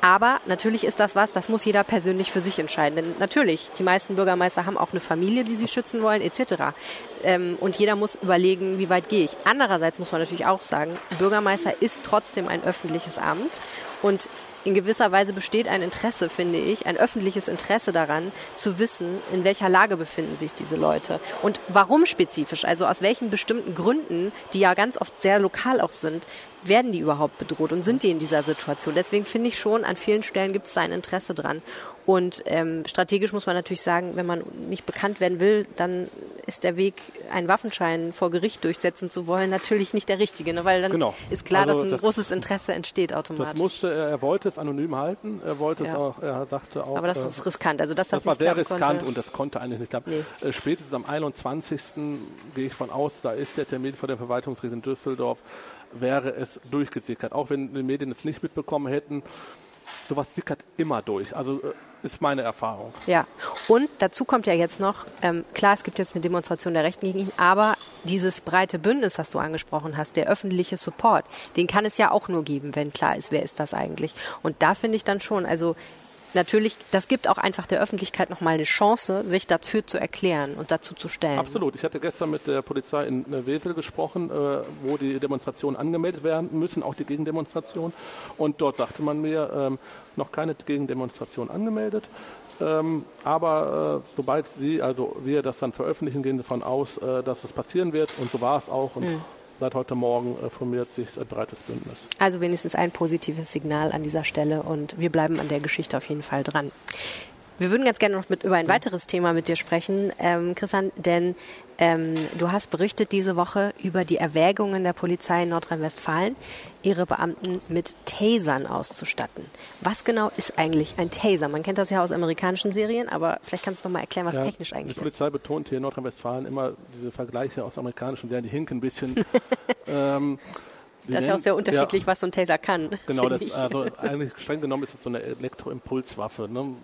Aber natürlich ist das was, das muss jeder persönlich für sich entscheiden. Denn natürlich, die meisten Bürgermeister haben auch eine Familie, die sie schützen wollen, etc. Ähm, und jeder muss überlegen, wie weit gehe ich. Andererseits muss man natürlich auch sagen, Bürgermeister ist trotzdem ein öffentliches Amt. Und in gewisser Weise besteht ein Interesse, finde ich, ein öffentliches Interesse daran, zu wissen, in welcher Lage befinden sich diese Leute und warum spezifisch, also aus welchen bestimmten Gründen, die ja ganz oft sehr lokal auch sind, werden die überhaupt bedroht und sind die in dieser Situation. Deswegen finde ich schon, an vielen Stellen gibt es da ein Interesse dran. Und ähm, strategisch muss man natürlich sagen, wenn man nicht bekannt werden will, dann ist der Weg, einen Waffenschein vor Gericht durchsetzen zu wollen, natürlich nicht der richtige, ne? weil dann genau. ist klar, also dass ein das, großes Interesse entsteht automatisch. Das musste er, er wollte es anonym halten, er wollte ja. es auch, er sagte auch. Aber das äh, ist riskant, also das, das war sehr riskant konnte. und das konnte eigentlich nicht klappen. Nee. Äh, spätestens am 21. gehe ich von aus, da ist der Termin vor dem Verwaltungsgericht in Düsseldorf, wäre es durchgesickert, auch wenn die Medien es nicht mitbekommen hätten sowas sickert immer durch. Also äh, ist meine Erfahrung. Ja, und dazu kommt ja jetzt noch, ähm, klar, es gibt jetzt eine Demonstration der Rechten gegen ihn, aber dieses breite Bündnis, das du angesprochen hast, der öffentliche Support, den kann es ja auch nur geben, wenn klar ist, wer ist das eigentlich. Und da finde ich dann schon, also natürlich, das gibt auch einfach der Öffentlichkeit nochmal eine Chance, sich dafür zu erklären und dazu zu stellen. Absolut. Ich hatte gestern mit der Polizei in äh, Wesel gesprochen, äh, wo die Demonstrationen angemeldet werden müssen, auch die Gegendemonstration. Und dort sagte man mir, ähm, noch keine Gegendemonstration angemeldet. Ähm, aber äh, sobald Sie, also wir das dann veröffentlichen, gehen Sie davon aus, äh, dass es passieren wird. Und so war es auch. Und mhm seit heute Morgen äh, formiert sich ein breites Bündnis. Also wenigstens ein positives Signal an dieser Stelle und wir bleiben an der Geschichte auf jeden Fall dran. Wir würden ganz gerne noch mit, über ein weiteres Thema mit dir sprechen, ähm, Christian, denn ähm, du hast berichtet diese Woche über die Erwägungen der Polizei in Nordrhein-Westfalen, ihre Beamten mit Tasern auszustatten. Was genau ist eigentlich ein Taser? Man kennt das ja aus amerikanischen Serien, aber vielleicht kannst du noch mal erklären, was ja, technisch eigentlich ist. Die Polizei ist. betont hier in Nordrhein-Westfalen immer diese Vergleiche aus amerikanischen Serien, die hinken ein bisschen. (laughs) ähm, das ist ja auch sehr unterschiedlich, ja, was so ein Taser kann. Genau, (laughs) das, also eigentlich streng genommen ist es so eine Elektroimpulswaffe. Ne?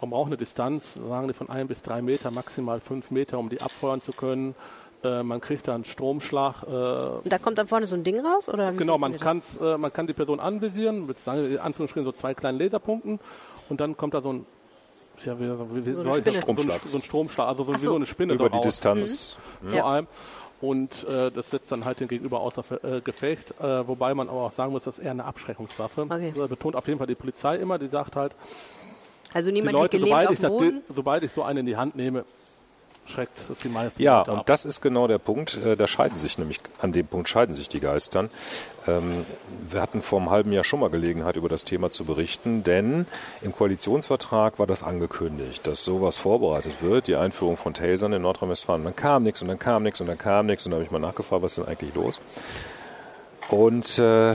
Man braucht eine Distanz, sagen die von ein bis drei Meter, maximal fünf Meter, um die abfeuern zu können. Äh, man kriegt da einen Stromschlag. Äh, da kommt dann vorne so ein Ding raus? Oder genau, man, äh, man kann die Person anvisieren, mit in Anführungsstrichen so zwei kleinen Laserpunkten und dann kommt da so ein ja, wie, wie, so, ein Stromschlag. So, ein, Stromschlag, also so, so. wie so eine Spinne. Über die raus. Distanz. Mhm. Vor allem. Und äh, das setzt dann halt den Gegenüber außer äh, Gefecht, äh, wobei man aber auch sagen muss, das ist eher eine Abschreckungswaffe. Okay. Das betont auf jeden Fall die Polizei immer, die sagt halt, also niemand die Leute, sobald ich, das, sobald ich so einen in die Hand nehme, schreckt das die meisten Ja, Leute und ab. das ist genau der Punkt. Äh, da scheiden sich nämlich, an dem Punkt scheiden sich die Geistern. Ähm, wir hatten vor einem halben Jahr schon mal Gelegenheit, über das Thema zu berichten, denn im Koalitionsvertrag war das angekündigt, dass sowas vorbereitet wird, die Einführung von Tasern in Nordrhein-Westfalen. Dann kam nichts und dann kam nichts und dann kam nichts und dann habe ich mal nachgefragt, was ist denn eigentlich los? Und äh,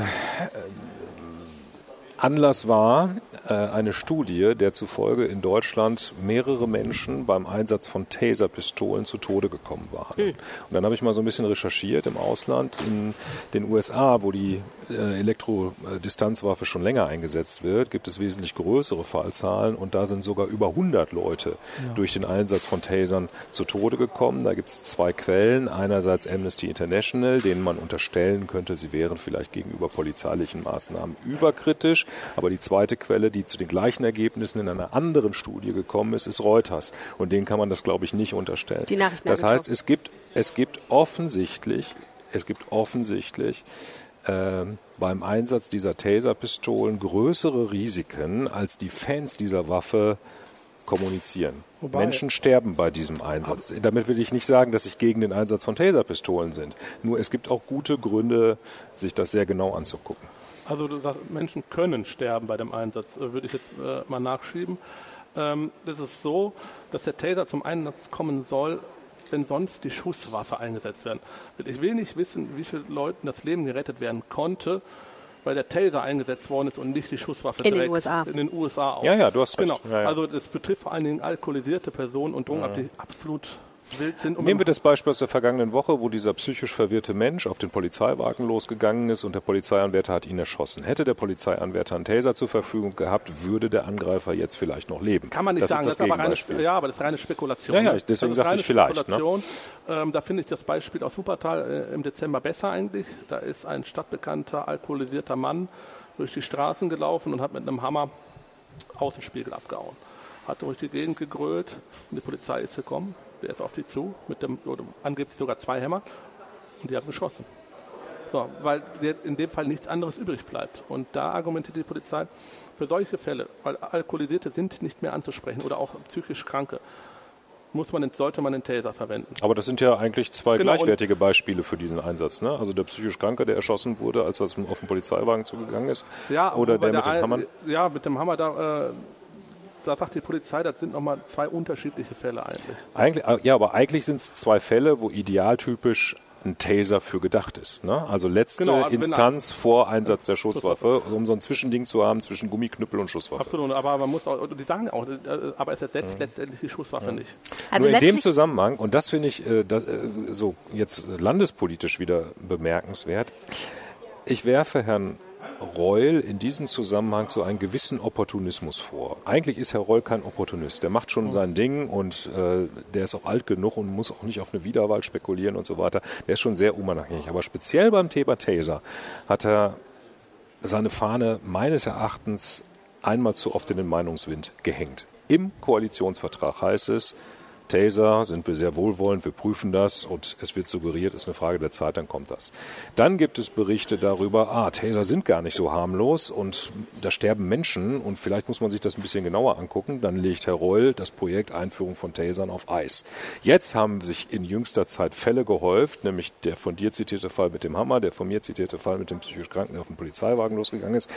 Anlass war, äh, eine Studie, der zufolge in Deutschland mehrere Menschen beim Einsatz von Taser-Pistolen zu Tode gekommen waren. Mhm. Und dann habe ich mal so ein bisschen recherchiert im Ausland, in den USA, wo die äh, Elektrodistanzwaffe schon länger eingesetzt wird, gibt es wesentlich größere Fallzahlen und da sind sogar über 100 Leute ja. durch den Einsatz von Tasern zu Tode gekommen. Da gibt es zwei Quellen. Einerseits Amnesty International, denen man unterstellen könnte, sie wären vielleicht gegenüber polizeilichen Maßnahmen überkritisch. Aber die zweite Quelle, die zu den gleichen Ergebnissen in einer anderen Studie gekommen ist, ist Reuters. Und denen kann man das, glaube ich, nicht unterstellen. Die das heißt, es gibt, es gibt offensichtlich, es gibt offensichtlich äh, beim Einsatz dieser Taser-Pistolen größere Risiken, als die Fans dieser Waffe kommunizieren. Wobei, Menschen sterben bei diesem Einsatz. Damit will ich nicht sagen, dass ich gegen den Einsatz von Taserpistolen sind. Nur es gibt auch gute Gründe, sich das sehr genau anzugucken. Also du sagst, Menschen können sterben bei dem Einsatz, äh, würde ich jetzt äh, mal nachschieben. Ähm, das ist so, dass der Taser zum Einsatz kommen soll, wenn sonst die Schusswaffe eingesetzt werden. Ich will nicht wissen, wie vielen Leuten das Leben gerettet werden konnte, weil der Taser eingesetzt worden ist und nicht die Schusswaffe in direkt. den USA. In den USA auch. Ja, ja, du hast recht. Genau. Ja, ja. Also das betrifft vor allen Dingen alkoholisierte Personen und Drogenabhängige, ja. absolut wild sind. Um Nehmen wir das Beispiel aus der vergangenen Woche, wo dieser psychisch verwirrte Mensch auf den Polizeiwagen losgegangen ist und der Polizeianwärter hat ihn erschossen. Hätte der Polizeianwärter einen Taser zur Verfügung gehabt, würde der Angreifer jetzt vielleicht noch leben. Kann man nicht das sagen, das, das ist aber reine, ja, aber das ist reine Spekulation. Ja, ja, ne? deswegen sagte ich vielleicht. Ne? Ähm, da finde ich das Beispiel aus Wuppertal äh, im Dezember besser eigentlich. Da ist ein stadtbekannter, alkoholisierter Mann durch die Straßen gelaufen und hat mit einem Hammer Außenspiegel abgehauen. Hat durch die Gegend gegrölt und die Polizei ist gekommen der ist auf die zu, mit dem, oder angeblich sogar zwei Hämmer, und die haben geschossen. So, weil in dem Fall nichts anderes übrig bleibt. Und da argumentiert die Polizei, für solche Fälle, weil Alkoholisierte sind nicht mehr anzusprechen oder auch psychisch Kranke, muss man, sollte man den Taser verwenden. Aber das sind ja eigentlich zwei genau, gleichwertige Beispiele für diesen Einsatz. Ne? Also der psychisch Kranke, der erschossen wurde, als er auf den Polizeiwagen zugegangen ist. Ja, oder der mit dem Hammer. Ja, mit dem Hammer, da, äh, da sagt die Polizei, das sind nochmal zwei unterschiedliche Fälle eigentlich. Eigentlich, äh, ja, aber eigentlich sind es zwei Fälle, wo idealtypisch ein Taser für gedacht ist. Ne? Also letzte Genau, wenn Instanz vor Einsatz der Schusswaffe, um so ein Zwischending zu haben zwischen Gummiknüppel und Schusswaffe. Absolut, aber man muss auch, die sagen auch, äh, aber es ersetzt letztendlich die Schusswaffe nicht. Also Nur in dem Zusammenhang, und das finde ich äh, da, äh, so jetzt landespolitisch wieder bemerkenswert, ich werfe Herrn Reul in diesem Zusammenhang so einen gewissen Opportunismus vor. Eigentlich ist Herr Reul kein Opportunist. Der macht schon sein Ding und äh, der ist auch alt genug und muss auch nicht auf eine Wiederwahl spekulieren und so weiter. Der ist schon sehr unabhängig. Aber speziell beim Thema Taser hat er seine Fahne meines Erachtens einmal zu oft in den Meinungswind gehängt. Im Koalitionsvertrag heißt es, Taser sind wir sehr wohlwollend, wir prüfen das und es wird suggeriert, ist eine Frage der Zeit, dann kommt das. Dann gibt es Berichte darüber, ah, Taser sind gar nicht so harmlos und da sterben Menschen und vielleicht muss man sich das ein bisschen genauer angucken. Dann legt Herr Reul das Projekt Einführung von Tasern auf Eis. Jetzt haben sich in jüngster Zeit Fälle gehäuft, nämlich der von dir zitierte Fall mit dem Hammer, der von mir zitierte Fall mit dem psychisch Kranken, der auf dem Polizeiwagen losgegangen ist,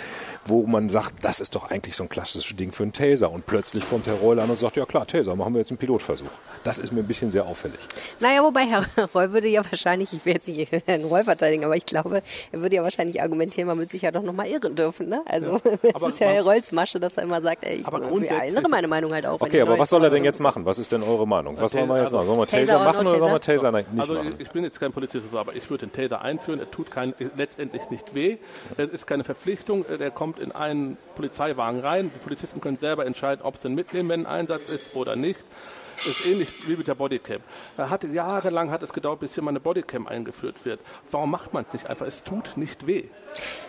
wo man sagt, das ist doch eigentlich so ein klassisches Ding für einen Taser. Und plötzlich kommt Herr Reul an und sagt, ja klar, Taser, machen wir jetzt einen Pilotversuch. Das ist mir ein bisschen sehr auffällig. naja, wobei Herr (laughs) Reul würde ja wahrscheinlich, ich will jetzt nicht (laughs) Herrn Reul verteidigen, aber ich glaube, er würde ja wahrscheinlich argumentieren, man wird sich ja doch nochmal irren dürfen. Ne? Also (laughs) es aber ist ja Herr Reuls Masche, dass er immer sagt, ey, ich Aber ändere meine Meinung halt auch. Okay, aber was soll er denn jetzt machen? Was ist denn eure Meinung? Was wollen wir jetzt machen? Sollen wir Taser Taser oder machen no oder sollen wir Taser? Nicht Also machen? ich, ich bin jetzt kein Polizist, aber ich würde den Taser einführen. Er tut kein, letztendlich nicht weh. Es ist keine Verpflichtung. Der kommt in einen Polizeiwagen rein. Die Polizisten können selber entscheiden, ob sie ihn mitnehmen, wenn ein Einsatz ist oder nicht. Ist ähnlich wie mit der Bodycam. Er hatte jahrelang hat es gedauert, bis hier mal eine Bodycam eingeführt wird. Warum macht man es nicht einfach? Es tut nicht weh.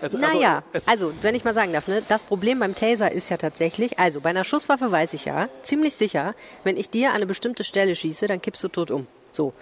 Also, Naja, es, also wenn ich mal sagen darf, ne, das Problem beim Taser ist ja tatsächlich, also bei einer Schusswaffe weiß ich ja, ziemlich sicher, wenn ich dir an eine bestimmte Stelle schieße, dann kippst du tot um. So.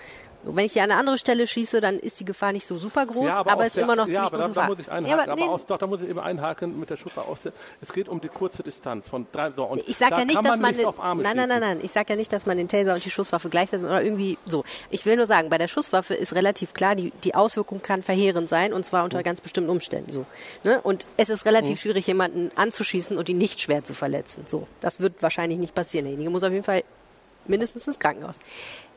Wenn ich dir an eine andere Stelle schieße, dann ist die Gefahr nicht so super groß, Ja, aber, es ist der- immer noch ja, ziemlich aber da, große da Gefahr. muss ich einhaken. Ja, aber aber nee, aus, doch, da muss ich eben einhaken mit der der, Es geht um die kurze Distanz von drei. So, und ich sage da ja nicht, dass man man nicht nein, nein, nein, schießen. nein. Ich sage ja nicht, dass man den Taser und die Schusswaffe gleichsetzen oder irgendwie so. Ich will nur sagen, bei der Schusswaffe ist relativ klar, die, die Auswirkung kann verheerend sein und zwar unter ganz bestimmten Umständen so. Ne? Und es ist relativ schwierig, jemanden anzuschießen und ihn nicht schwer zu verletzen. So, das wird wahrscheinlich nicht passieren. Derjenige muss auf jeden Fall mindestens ins Krankenhaus.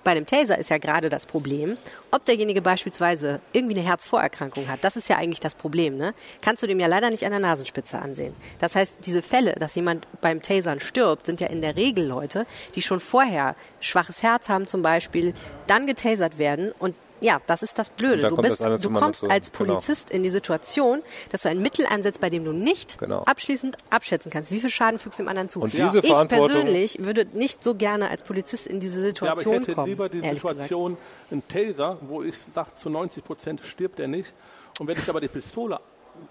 Bei einem Taser ist ja gerade das Problem, ob derjenige beispielsweise irgendwie eine Herzvorerkrankung hat. Das ist ja eigentlich das Problem. Ne? Kannst du dem ja leider nicht an der Nasenspitze ansehen. Das heißt, diese Fälle, dass jemand beim Tasern stirbt, sind ja in der Regel Leute, die schon vorher schwaches Herz haben zum Beispiel, dann getasert werden und ja, das ist das Blöde. da Du, bist, das du kommst als. Genau. Polizist in die Situation, dass du ein Mittel einsetzt, bei dem du nicht Genau. abschließend abschätzen kannst. Wie viel Schaden fügst du dem anderen zu? Und diese ich Verantwortung- persönlich würde nicht so gerne als Polizist in diese Ja, aber ich Situation hätte kommen. lieber die. Situation, ein Taser, wo ich sage, zu 90 Prozent stirbt er nicht. Und wenn ich aber die Pistole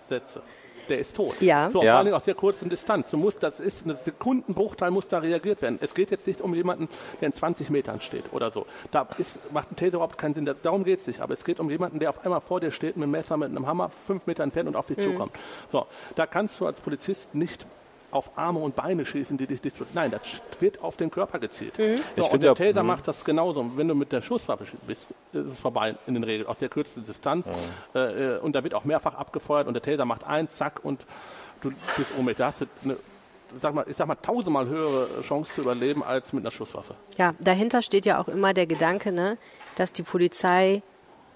setze, der ist tot. Ja. So, Ja. vor allem aus der kurzen Distanz. Du musst, das ist eine Sekundenbruchteil, muss da reagiert werden. Es geht jetzt nicht um jemanden, der in 20 Metern steht oder so. Da ist, macht ein Taser überhaupt keinen Sinn. Da- Darum geht es nicht. Aber es geht um jemanden, der auf einmal vor dir steht mit einem Messer, mit einem Hammer, fünf Meter entfernt und auf dich zukommt. So, da kannst du als Polizist nicht auf Arme und Beine schießen, die dich disziplinieren. Nein, das wird auf den Körper gezielt. So, Ich und finde der Taser mhm. macht das genauso. Wenn du mit der Schusswaffe bist, ist es vorbei in den Regeln, aus der kürzesten Distanz. Äh, äh, und da wird auch mehrfach abgefeuert und der Taser macht ein, zack, und du bist ohnmächtig. Da hast du eine, sag mal, ich sag mal, tausendmal höhere Chance zu überleben als mit einer Schusswaffe. Ja, dahinter steht ja auch immer der Gedanke, ne, dass die Polizei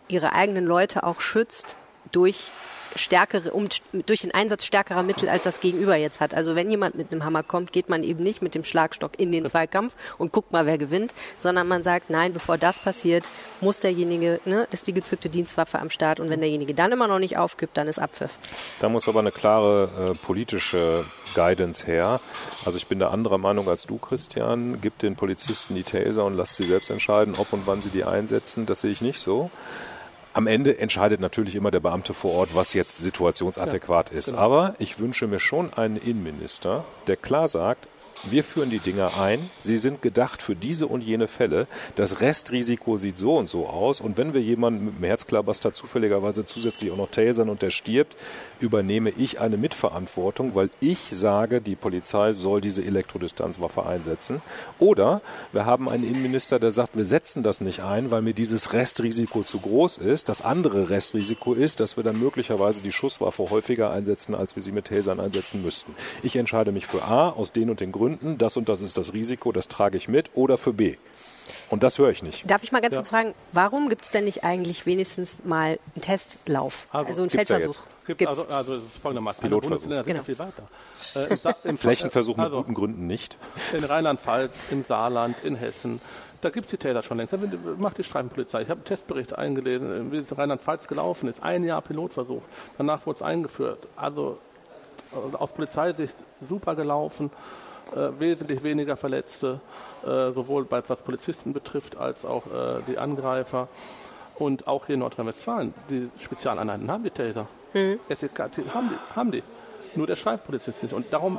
ihre eigenen Leute auch schützt durch stärkere, um, durch den Einsatz stärkerer Mittel, als das Gegenüber jetzt hat. Also wenn jemand mit einem Hammer kommt, geht man eben nicht mit dem Schlagstock in den Zweikampf und guckt mal, wer gewinnt, sondern man sagt, nein, bevor das passiert, muss derjenige, ne, ist die gezückte Dienstwaffe am Start und wenn derjenige dann immer noch nicht aufgibt, dann ist Abpfiff. Da muss aber eine klare äh, politische Guidance her. Also ich bin da anderer Meinung als du, Christian. Gib den Polizisten die Taser und lass sie selbst entscheiden, ob und wann sie die einsetzen. Das sehe ich nicht so. Am Ende entscheidet natürlich immer der Beamte vor Ort, was jetzt situationsadäquat ist. Aber ich wünsche mir schon einen Innenminister, der klar sagt, wir führen die Dinger ein. Sie sind gedacht für diese und jene Fälle. Das Restrisiko sieht so und so aus. Und wenn wir jemanden mit dem Herzklabaster zufälligerweise zusätzlich auch noch tasern und der stirbt, übernehme ich eine Mitverantwortung, weil ich sage, die Polizei soll diese Elektrodistanzwaffe einsetzen. Oder wir haben einen Innenminister, der sagt, wir setzen das nicht ein, weil mir dieses Restrisiko zu groß ist. Das andere Restrisiko ist, dass wir dann möglicherweise die Schusswaffe häufiger einsetzen, als wir sie mit Tasern einsetzen müssten. Ich entscheide mich für A aus den und den Gründen. Gründen, das und das ist das Risiko, das trage ich mit, oder für B. Und das höre ich nicht. Darf ich mal ganz ja. kurz fragen, warum gibt es denn nicht eigentlich wenigstens mal einen Testlauf? Also, also einen Feldversuch? Ja gibt, also, also es ist folgendermaßen. Pilotversuch. Genau. viel weiter. Äh, im, im Flächenversuch mit also, guten Gründen nicht. In Rheinland-Pfalz, im Saarland, in Hessen, da gibt es die Täter schon längst. Macht die Streifenpolizei. Ich habe einen Testbericht eingelesen, wie es in Rheinland-Pfalz gelaufen ist. Ein Jahr Pilotversuch. Danach wurde es eingeführt. Also aus Polizeisicht super gelaufen. Äh, wesentlich weniger Verletzte, äh, sowohl bei, was Polizisten betrifft als auch äh, die Angreifer. Und auch hier in Nordrhein-Westfalen, die Spezialeinheiten haben die Taser. Mhm. SEK, haben, die, haben die. Nur der Streifenpolizist nicht. Und darum,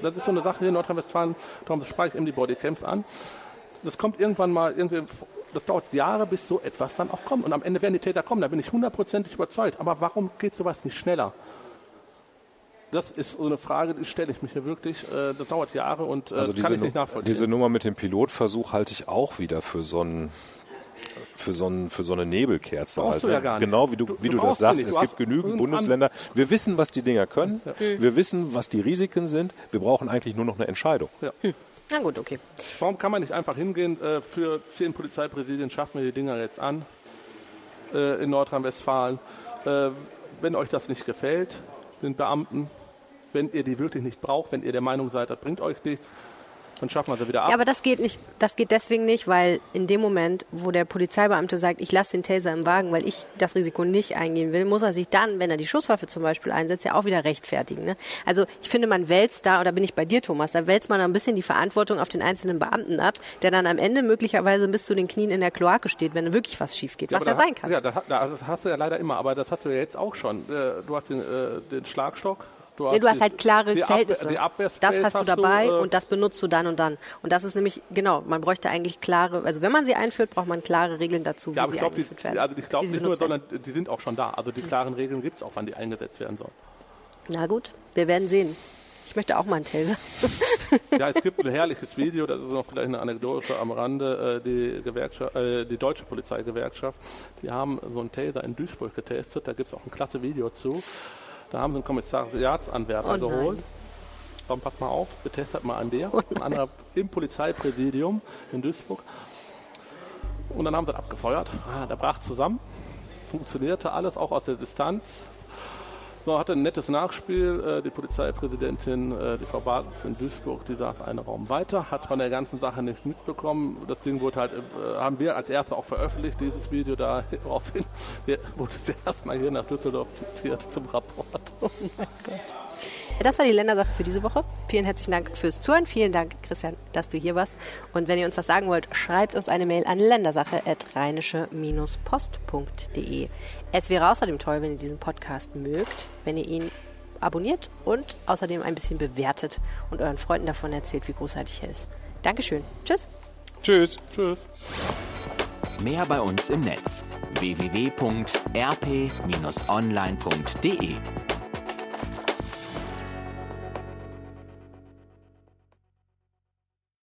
das ist so eine Sache hier in Nordrhein-Westfalen, darum spreche ich eben die Bodycams an das kommt irgendwann mal irgendwie, das dauert Jahre, bis so etwas dann auch kommt. Und am Ende werden die Täter kommen, da bin ich hundertprozentig überzeugt. Aber warum geht sowas nicht schneller? Das ist so eine Frage, die stelle ich mich hier wirklich. Äh, das dauert Jahre und äh, also kann ich nicht nachvollziehen. Diese Nummer mit dem Pilotversuch halte ich auch wieder für so ein für so, ein, für so eine Nebelkerze halt. Ja gar nicht. Genau wie du, du wie du, du das sagst. Es gibt genügend Bundesländer. Wir wissen, was die Dinger können. Ja. Wir wissen, was die Risiken sind. Wir brauchen eigentlich nur noch eine Entscheidung. Ja. Hm. Na gut, okay. Warum kann man nicht einfach hingehen, äh, für zehn Polizeipräsidien schaffen wir die Dinger jetzt an äh, in Nordrhein-Westfalen. Äh, wenn euch das nicht gefällt, den Beamten, wenn ihr die wirklich nicht braucht, wenn ihr der Meinung seid, das bringt euch nichts, dann schaffen wir sie wieder ab. Ja, aber das geht nicht. Das geht deswegen nicht, weil in dem Moment, wo der Polizeibeamte sagt, ich lasse den Taser im Wagen, weil ich das Risiko nicht eingehen will, muss er sich dann, wenn er die Schusswaffe zum Beispiel einsetzt, ja auch wieder rechtfertigen. Ne? Also ich finde, man wälzt da, oder bin ich bei dir, Thomas, da wälzt man ein bisschen die Verantwortung auf den einzelnen Beamten ab, der dann am Ende möglicherweise bis zu den Knien in der Kloake steht, wenn wirklich was schief geht, ja, was ja sein kann. Ja, das hast du ja leider immer, aber das hast du ja jetzt auch schon. Äh, du hast den, äh, den Schlagstock, Du hast, ja, du hast halt klare die Verhältnisse. Abwehr, das hast, du dabei du, äh, und das benutzt du dann und dann. Und das ist nämlich, genau, man bräuchte eigentlich klare, also wenn man sie einführt, braucht man klare Regeln dazu, wie ja, aber sie ich glaub, eingeführt die, werden. Also ich glaube nicht nur, sondern die sind auch schon da. Also die klaren Regeln gibt es auch, wann die eingesetzt werden sollen. Na gut, wir werden sehen. Ich möchte auch mal einen Taser. (laughs) ja, es gibt ein herrliches Video, das ist noch vielleicht eine Anekdote am Rande. Äh, die, Gewerkschaft, äh, die deutsche Polizeigewerkschaft, die haben so einen Taser in Duisburg getestet. Da gibt es auch ein klasse Video zu. Da haben sie einen Kommissariatsanwärter oh geholt. Komm, pass mal auf, betestet mal an der. Oh ein anderer im Polizeipräsidium in Duisburg. Und dann haben sie abgefeuert. Ah, der brach zusammen. Funktionierte alles, auch aus der Distanz. So, hatte ein nettes Nachspiel. Äh, die Polizeipräsidentin, äh, die Frau Bartels in Duisburg, die sagt einen Raum weiter, hat von der ganzen Sache nichts mitbekommen. Das Ding wurde halt, äh, haben wir als Erste auch veröffentlicht, dieses Video daraufhin. (laughs) (laughs) Wurde es erstmal hier nach Düsseldorf zitiert zum Rapport. Das war die Ländersache für diese Woche. Vielen herzlichen Dank fürs Zuhören. Vielen Dank, Christian, dass du hier warst. Und wenn ihr uns was sagen wollt, schreibt uns eine Mail an ländersache.rheinische-post.de. Es wäre außerdem toll, wenn ihr diesen Podcast mögt, wenn ihr ihn abonniert und außerdem ein bisschen bewertet und euren Freunden davon erzählt, wie großartig er ist. Dankeschön. Tschüss. Tschüss. Tschüss. Mehr bei uns im Netz www.rp-online.de